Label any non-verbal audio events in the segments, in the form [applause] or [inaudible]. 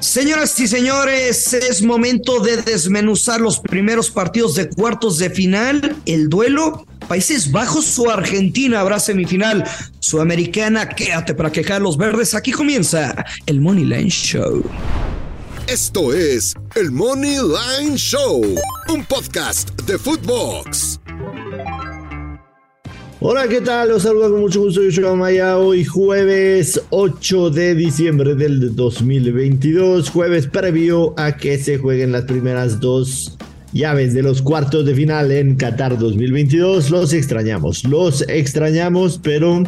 Señoras y señores, es momento de desmenuzar los primeros partidos de cuartos de final. El duelo, Países Bajos o Argentina habrá semifinal. Sudamericana, quédate para quejar los verdes. Aquí comienza el Money Line Show. Esto es el Money Line Show, un podcast de Footbox. Hola, ¿qué tal? Los saludo con mucho gusto. Yo soy Maya. Hoy jueves 8 de diciembre del 2022. Jueves previo a que se jueguen las primeras dos llaves de los cuartos de final en Qatar 2022. Los extrañamos, los extrañamos, pero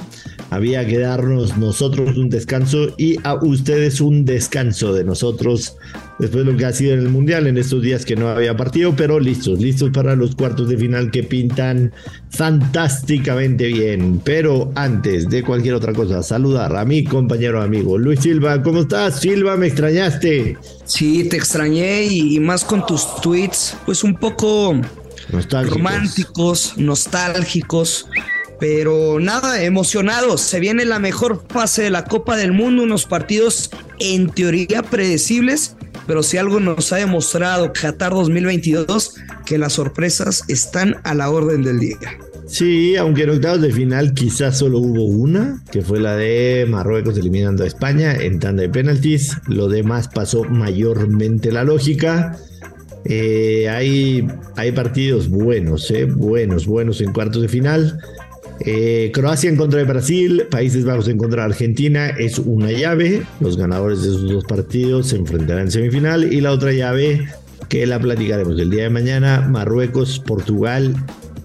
había que darnos nosotros un descanso y a ustedes un descanso de nosotros después de lo que ha sido en el Mundial en estos días que no había partido, pero listos, listos para los cuartos de final que pintan fantásticamente bien. Pero antes de cualquier otra cosa, saludar a mi compañero amigo Luis Silva. ¿Cómo estás, Silva? ¿Me extrañaste? Sí, te extrañé y más con tus tweets, pues un poco Nostálgicos. románticos, nostálgicos. Pero nada, emocionados. Se viene la mejor fase de la Copa del Mundo, unos partidos en teoría predecibles, pero si algo nos ha demostrado Qatar 2022, que las sorpresas están a la orden del día. Sí, aunque en octavos de final quizás solo hubo una, que fue la de Marruecos eliminando a España en tanda de penaltis. Lo demás pasó mayormente la lógica. Eh, hay, hay partidos buenos, eh, buenos, buenos en cuartos de final. Eh, Croacia en contra de Brasil, Países Bajos en contra de Argentina es una llave. Los ganadores de esos dos partidos se enfrentarán en semifinal. Y la otra llave, que la platicaremos el día de mañana, Marruecos, Portugal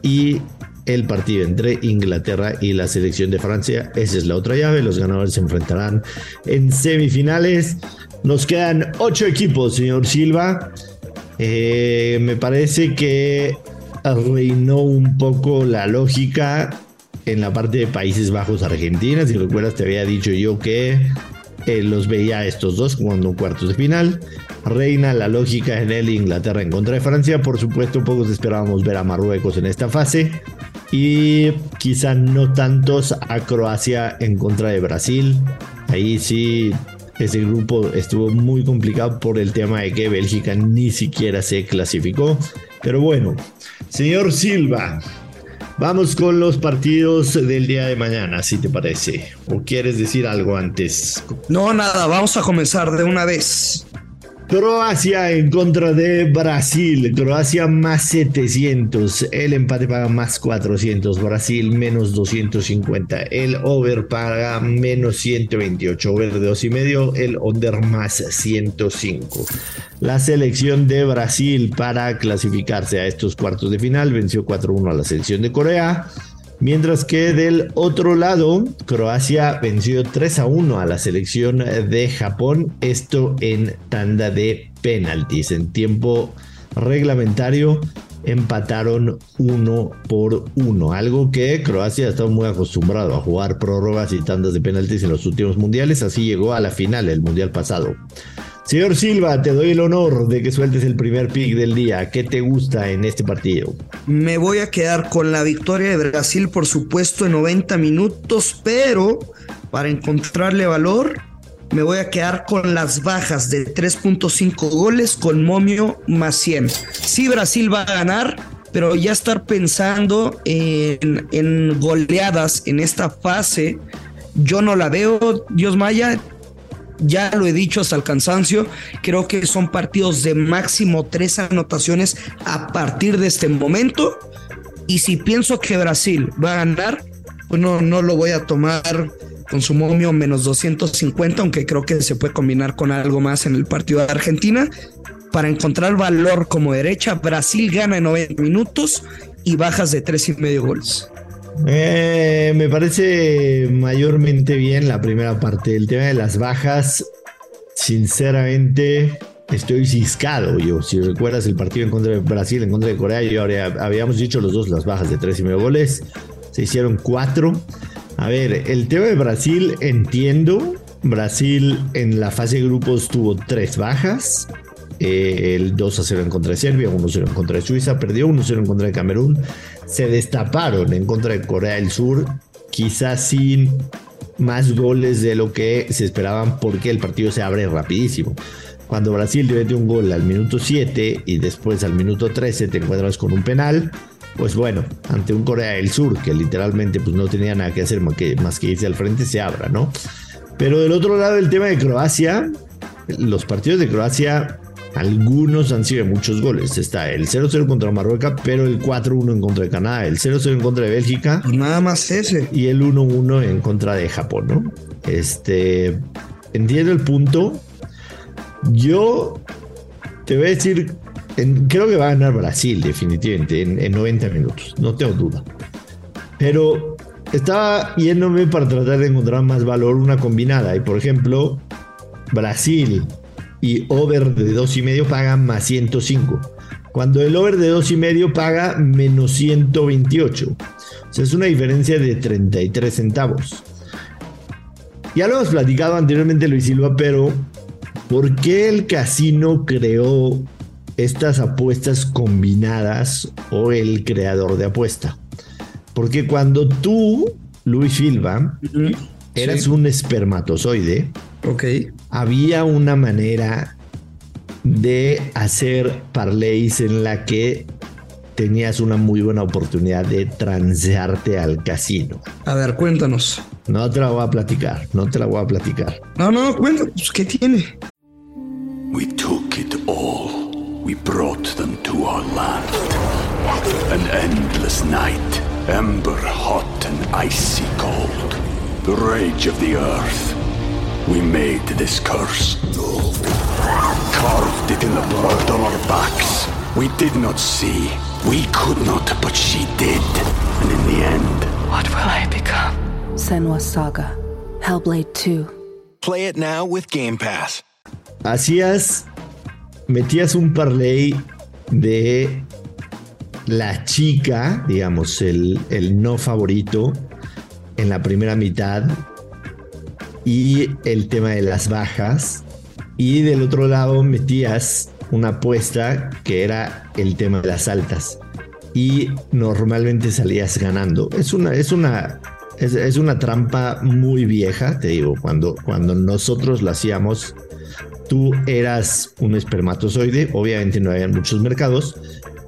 y el partido entre Inglaterra y la selección de Francia. Esa es la otra llave. Los ganadores se enfrentarán en semifinales. Nos quedan ocho equipos, señor Silva. Eh, me parece que reinó un poco la lógica en la parte de Países Bajos Argentina. Si recuerdas, te había dicho yo que eh, los veía estos dos jugando cuartos de final. Reina la lógica en el Inglaterra en contra de Francia. Por supuesto, pocos esperábamos ver a Marruecos en esta fase. Y quizá no tantos a Croacia en contra de Brasil. Ahí sí, ese grupo estuvo muy complicado por el tema de que Bélgica ni siquiera se clasificó. Pero bueno, señor Silva, vamos con los partidos del día de mañana, si te parece. ¿O quieres decir algo antes? No, nada, vamos a comenzar de una vez. Croacia en contra de Brasil. Croacia más 700. El empate paga más 400. Brasil menos 250. El over paga menos 128. Over de 2 y medio. El under más 105. La selección de Brasil para clasificarse a estos cuartos de final venció 4-1 a la selección de Corea. Mientras que del otro lado, Croacia venció 3 a 1 a la selección de Japón, esto en tanda de penaltis. En tiempo reglamentario empataron uno por uno, algo que Croacia estado muy acostumbrado a jugar prórrogas y tandas de penaltis en los últimos mundiales, así llegó a la final el mundial pasado. Señor Silva, te doy el honor de que sueltes el primer pick del día. ¿Qué te gusta en este partido? Me voy a quedar con la victoria de Brasil, por supuesto, en 90 minutos, pero para encontrarle valor, me voy a quedar con las bajas de 3.5 goles con momio más 100. Sí, Brasil va a ganar, pero ya estar pensando en, en goleadas en esta fase, yo no la veo, Dios Maya. Ya lo he dicho hasta el cansancio, creo que son partidos de máximo tres anotaciones a partir de este momento. Y si pienso que Brasil va a ganar, pues no, no lo voy a tomar con su momio menos 250, aunque creo que se puede combinar con algo más en el partido de Argentina. Para encontrar valor como derecha, Brasil gana en 90 minutos y bajas de tres y medio goles. Eh, me parece mayormente bien la primera parte. El tema de las bajas, sinceramente, estoy ciscado yo. Si recuerdas el partido en contra de Brasil, en contra de Corea, yo habíamos dicho los dos las bajas de tres y medio goles. Se hicieron cuatro. A ver, el tema de Brasil, entiendo. Brasil en la fase de grupos tuvo tres bajas. Eh, el 2 a 0 en contra de Serbia, 1 a 0 en contra de Suiza, perdió 1 a 0 en contra de Camerún. Se destaparon en contra de Corea del Sur, quizás sin más goles de lo que se esperaban porque el partido se abre rapidísimo. Cuando Brasil te mete un gol al minuto 7 y después al minuto 13 te encuentras con un penal, pues bueno, ante un Corea del Sur que literalmente pues no tenía nada que hacer más que, más que irse al frente, se abra, ¿no? Pero del otro lado, el tema de Croacia, los partidos de Croacia algunos han sido muchos goles. Está el 0-0 contra Marruecos, pero el 4-1 en contra de Canadá, el 0-0 en contra de Bélgica. nada más ese. Y el 1-1 en contra de Japón, ¿no? Este. Entiendo el punto. Yo te voy a decir. creo que va a ganar Brasil, definitivamente, en, en 90 minutos. No tengo duda. Pero estaba yéndome para tratar de encontrar más valor una combinada. Y por ejemplo, Brasil y over de dos y medio paga más 105. Cuando el over de dos y medio paga menos 128. O sea, es una diferencia de 33 centavos. Ya lo hemos platicado anteriormente, Luis Silva, pero ¿por qué el casino creó estas apuestas combinadas o el creador de apuesta? Porque cuando tú, Luis Silva, eras un espermatozoide, Ok. Había una manera de hacer parlays en la que tenías una muy buena oportunidad de transearte al casino. A ver, cuéntanos. No te la voy a platicar, no te la voy a platicar. No, no, cuéntanos, pues, ¿qué tiene? We took it all. We brought them to our land. An endless night, ember hot and icy cold. The rage of the earth. We made this curse. Carved it in the blood on our backs. We did not see. We could not, but she did. And in the end, what will I become? Senwa Saga. Hellblade 2. Play it now with Game Pass. Hacías. Metías un parlay de la chica, digamos, el, el no favorito en la primera mitad y el tema de las bajas. Y del otro lado metías una apuesta que era el tema de las altas. Y normalmente salías ganando. Es una, es una, es, una trampa muy vieja, te digo, cuando, cuando nosotros la hacíamos, tú eras un espermatozoide, obviamente no había muchos mercados,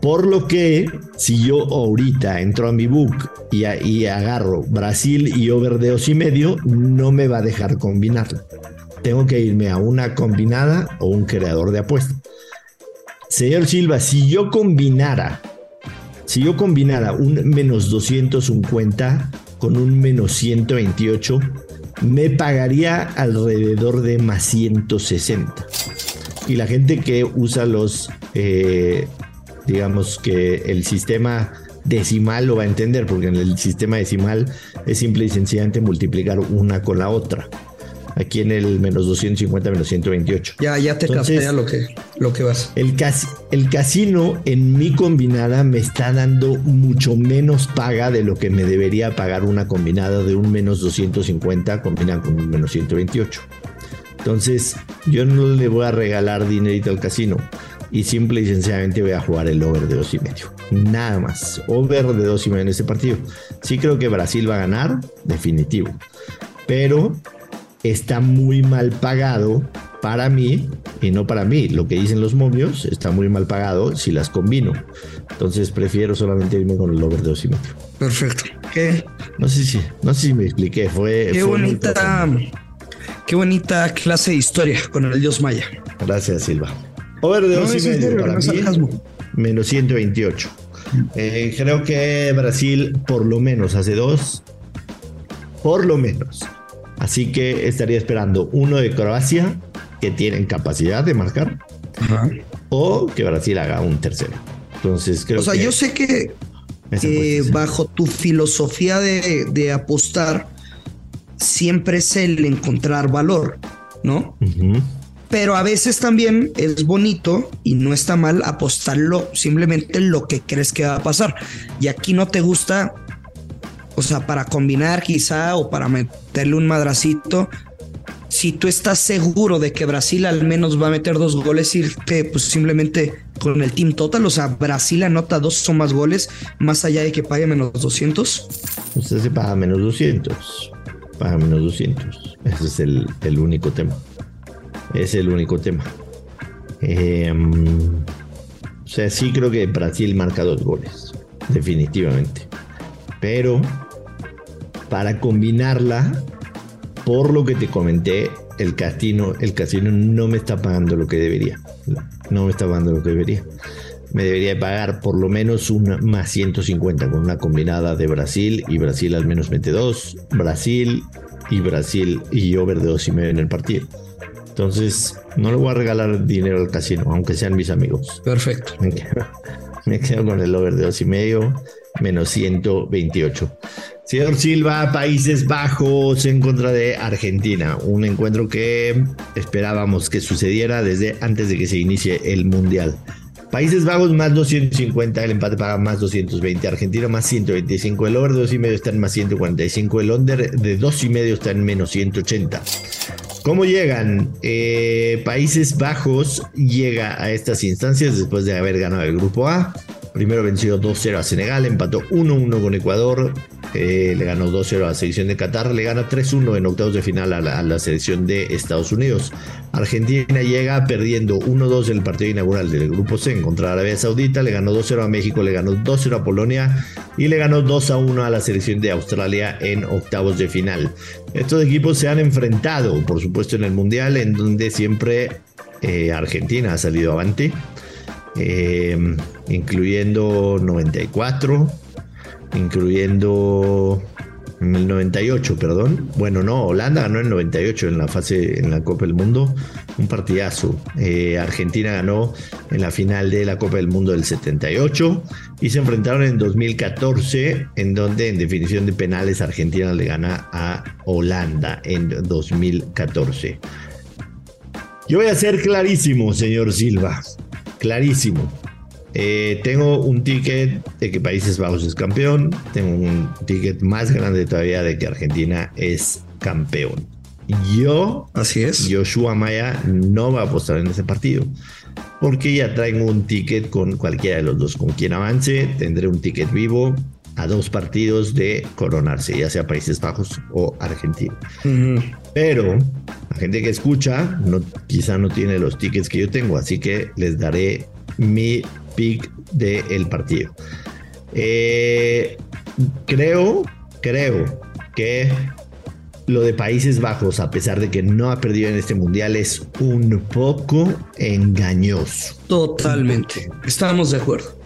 por lo que si yo ahorita entro a mi book y, y agarro Brasil y over de dos y medio, no me va a dejar combinarlo. Tengo que irme a una combinada o un creador de apuestas. Señor Silva, si yo combinara, si yo combinara un menos 250 con un menos 128, me pagaría alrededor de más 160. Y la gente que usa los eh, digamos que el sistema decimal lo va a entender, porque en el sistema decimal es simple y sencillamente multiplicar una con la otra. Aquí en el menos 250, menos 128. Ya, ya te capté lo que, lo que vas. El, el casino en mi combinada me está dando mucho menos paga de lo que me debería pagar una combinada de un menos 250 combinada con un menos 128. Entonces, yo no le voy a regalar dinerito al casino y simple y sencillamente voy a jugar el over de dos y medio. Nada más. Over de dos y medio en este partido. Sí creo que Brasil va a ganar, definitivo. Pero está muy mal pagado para mí y no para mí. Lo que dicen los momios está muy mal pagado si las combino. Entonces prefiero solamente irme con el over de dos y medio. Perfecto. ¿Qué? No sé si, no sé si me expliqué. Fue, qué bonita, Qué bonita clase de historia con el dios maya. Gracias, Silva. Over de dos y medio para mí, menos 128. Eh, creo que Brasil por lo menos hace dos. Por lo menos. Así que estaría esperando uno de Croacia, que tienen capacidad de marcar, o que Brasil haga un tercero. Entonces creo O sea, yo sé que bajo tu filosofía de, apostar, siempre es el encontrar valor, ¿no? Pero a veces también es bonito y no está mal apostarlo simplemente lo que crees que va a pasar. Y aquí no te gusta, o sea, para combinar quizá o para meterle un madracito. Si tú estás seguro de que Brasil al menos va a meter dos goles, irte pues simplemente con el team total. O sea, Brasil anota dos o más goles, más allá de que pague menos 200. Usted se paga menos 200. Paga menos 200. Ese es el, el único tema. Es el único tema. Em, o sea, sí creo que Brasil marca dos goles, definitivamente. Pero para combinarla, por lo que te comenté, el casino, el casino no me está pagando lo que debería. No me está pagando lo que debería. Me debería pagar por lo menos una más 150 con una combinada de Brasil y Brasil al menos mete dos. Brasil y Brasil y over de dos y medio en el partido. Entonces, no le voy a regalar dinero al casino, aunque sean mis amigos. Perfecto. Me quedo, [laughs] con el over de dos y medio, menos 128. Señor Silva, Países Bajos en contra de Argentina. Un encuentro que esperábamos que sucediera desde antes de que se inicie el Mundial. Países Bajos más 250, el empate paga más 220, Argentina más 125, el over de dos y medio está en más 145, el under de dos y medio está en menos 180. ¿Cómo llegan? Eh, Países Bajos llega a estas instancias después de haber ganado el grupo A. Primero venció 2-0 a Senegal, empató 1-1 con Ecuador, le ganó 2-0 a la selección de Qatar, le gana 3-1 en octavos de final a la, selección de Estados Unidos. Argentina llega perdiendo 1-2 en el partido inaugural del grupo C contra Arabia Saudita, le ganó 2-0 a México, le ganó 2-0 a Polonia y le ganó 2-1 a la selección de Australia en octavos de final. Estos equipos se han enfrentado, por supuesto, en el Mundial, en donde siempre eh, Argentina ha salido avante. Eh, incluyendo 94, incluyendo en el 98, perdón. Bueno, no, Holanda ganó en el 98 en la fase en la Copa del Mundo, un partidazo. Eh, Argentina ganó en la final de la Copa del Mundo del 78 y se enfrentaron en 2014, en donde en definición de penales Argentina le gana a Holanda en 2014. Yo voy a ser clarísimo, señor Silva, clarísimo. Eh, tengo un ticket de que Países Bajos es campeón. Tengo un ticket más grande todavía de que Argentina es campeón. Yo, así es. Joshua Maya no va a apostar en ese partido. Porque ya traigo un ticket con cualquiera de los dos. Con quien avance, tendré un ticket vivo a dos partidos de coronarse, ya sea Países Bajos o Argentina. Pero la gente que escucha no, quizá no tiene los tickets que yo tengo, así que les daré mi pick del partido. Eh, creo, creo que lo de Países Bajos, a pesar de que no ha perdido en este mundial, es un poco engañoso. Totalmente. Estamos de acuerdo.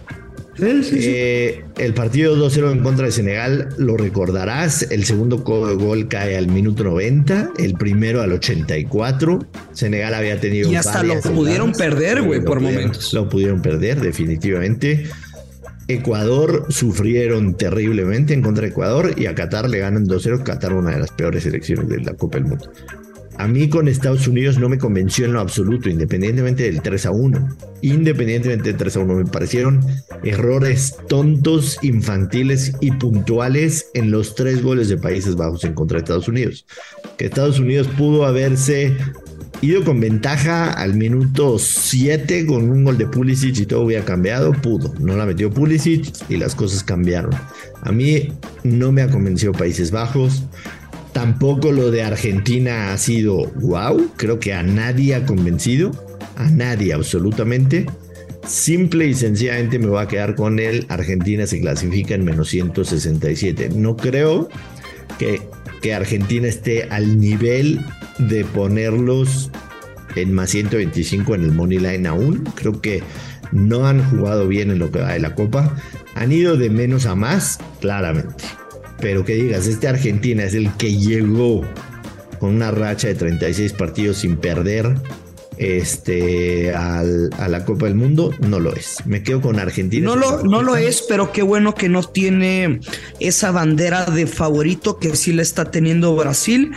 Eh, el partido 2-0 en contra de Senegal, lo recordarás, el segundo gol cae al minuto 90, el primero al 84. Senegal había tenido... Y hasta lo pudieron perder, güey, por momentos. Lo pudieron perder, definitivamente. Ecuador sufrieron terriblemente en contra de Ecuador y a Qatar le ganan 2-0. Qatar, una de las peores selecciones de la Copa del Mundo a mí con Estados Unidos no me convenció en lo absoluto, independientemente del 3 a 1. Independientemente del 3 a 1, me parecieron errores tontos, infantiles y puntuales en los tres goles de Países Bajos en contra de Estados Unidos. Que Estados Unidos pudo haberse ido con ventaja al minuto 7 con un gol de Pulisic y todo hubiera cambiado, pudo. No la metió Pulisic y las cosas cambiaron. A mí no me ha convencido Países Bajos. Tampoco lo de Argentina ha sido wow, creo que a nadie ha convencido, a nadie absolutamente. Simple y sencillamente me voy a quedar con él. Argentina se clasifica en menos 167. No creo que, que Argentina esté al nivel de ponerlos en más 125 en el Money Line aún. Creo que no han jugado bien en lo que va de la Copa. Han ido de menos a más, claramente. Pero que digas, este Argentina es el que llegó con una racha de 36 partidos sin perder este, a la Copa del Mundo, no lo es. Me quedo con Argentina. No lo, no lo es, pero qué bueno que no tiene esa bandera de favorito que sí la está teniendo Brasil,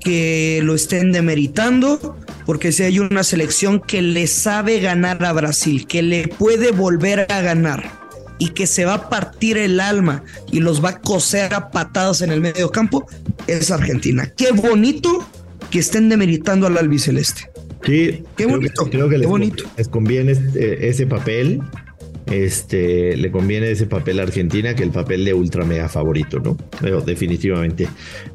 que lo estén demeritando, porque si hay una selección que le sabe ganar a Brasil, que le puede volver a ganar y que se va a partir el alma y los va a coser a patadas en el medio campo, es Argentina. Qué bonito que estén demeritando al albiceleste. Sí, qué bonito. creo que les, bonito. les conviene este, ese papel. Este le conviene ese papel a Argentina que el papel de ultra mega favorito, ¿no? Pero definitivamente.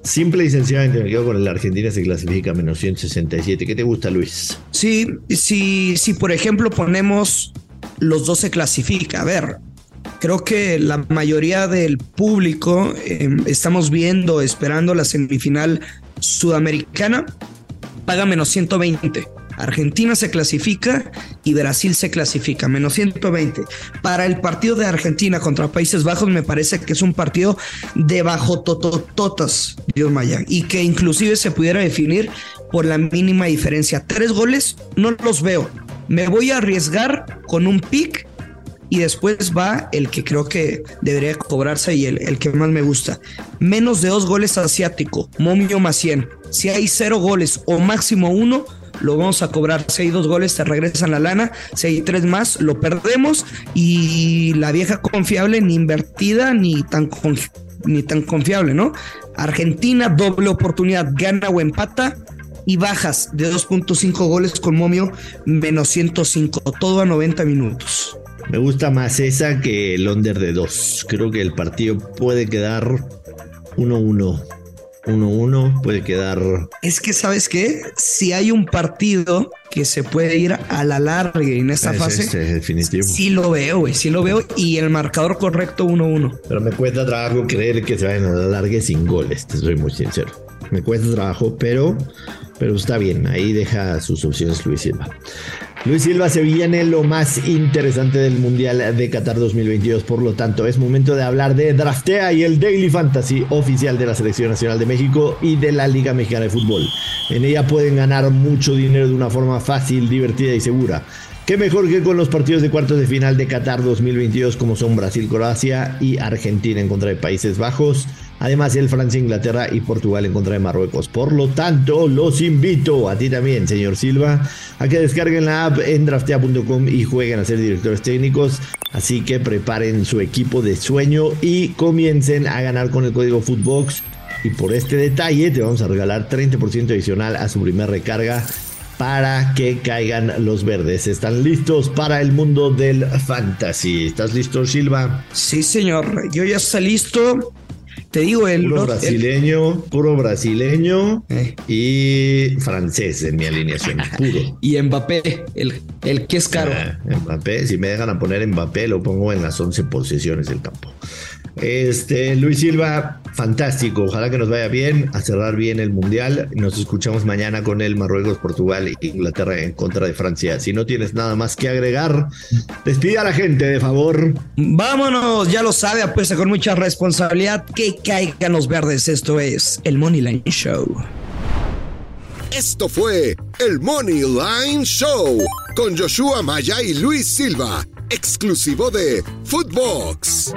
Simple y sencillamente me quedo con el Argentina se clasifica menos 167. ¿Qué te gusta, Luis? Sí, si, si por ejemplo ponemos los dos se clasifica. A ver, creo que la mayoría del público em, estamos viendo, esperando la semifinal sudamericana, paga menos 120. Argentina se clasifica y Brasil se clasifica, menos 120. Para el partido de Argentina contra Países Bajos me parece que es un partido de bajo totototas, Dios Maya, y que inclusive se pudiera definir por la mínima diferencia. Tres goles no los veo. Me voy a arriesgar con un pick y después va el que creo que debería cobrarse y el, el que más me gusta. Menos de dos goles asiático, momio más 100. Si hay cero goles o máximo uno, lo vamos a cobrar. Si hay dos goles, te regresan la lana. Si hay tres más, lo perdemos. Y la vieja confiable, ni invertida, ni tan, ni tan confiable, ¿no? Argentina, doble oportunidad, gana o empata. Y bajas de 2.5 goles con momio menos 105, todo a 90 minutos. Me gusta más esa que el under de 2. Creo que el partido puede quedar 1-1. 1-1 puede quedar. Es que, ¿sabes qué? Si hay un partido que se puede ir a la larga en esta fase, este, definitivo. sí lo veo, güey, sí lo veo. Y el marcador correcto 1-1. Pero me cuesta trabajo creer que se vayan a la larga sin goles, te soy muy sincero. Me cuesta trabajo, pero, pero está bien. Ahí deja sus opciones Luis Silva. Luis Silva se viene lo más interesante del Mundial de Qatar 2022, por lo tanto es momento de hablar de Draftea y el Daily Fantasy oficial de la Selección Nacional de México y de la Liga Mexicana de Fútbol. En ella pueden ganar mucho dinero de una forma fácil, divertida y segura. Qué mejor que con los partidos de cuartos de final de Qatar 2022 como son Brasil, Croacia y Argentina en contra de Países Bajos. Además, el Francia, Inglaterra y Portugal en contra de Marruecos. Por lo tanto, los invito a ti también, señor Silva, a que descarguen la app en draftea.com y jueguen a ser directores técnicos. Así que preparen su equipo de sueño y comiencen a ganar con el código Footbox. Y por este detalle te vamos a regalar 30% adicional a su primer recarga para que caigan los verdes. ¿Están listos para el mundo del fantasy? ¿Estás listo, Silva? Sí, señor. Yo ya estoy listo. Te digo, el. Puro brasileño, puro brasileño eh. y francés en mi alineación, puro. Y Mbappé, el, el que es caro. Ah, Mbappé, si me dejan a poner Mbappé, lo pongo en las 11 posiciones del campo. Este, Luis Silva, fantástico. Ojalá que nos vaya bien, a cerrar bien el Mundial. Nos escuchamos mañana con el Marruecos, Portugal e Inglaterra en contra de Francia. Si no tienes nada más que agregar, despide a la gente, de favor. Vámonos, ya lo sabe, apuesta con mucha responsabilidad. Que caigan los verdes. Esto es el Money Line Show. Esto fue el Money Line Show con Joshua Maya y Luis Silva, exclusivo de Footbox.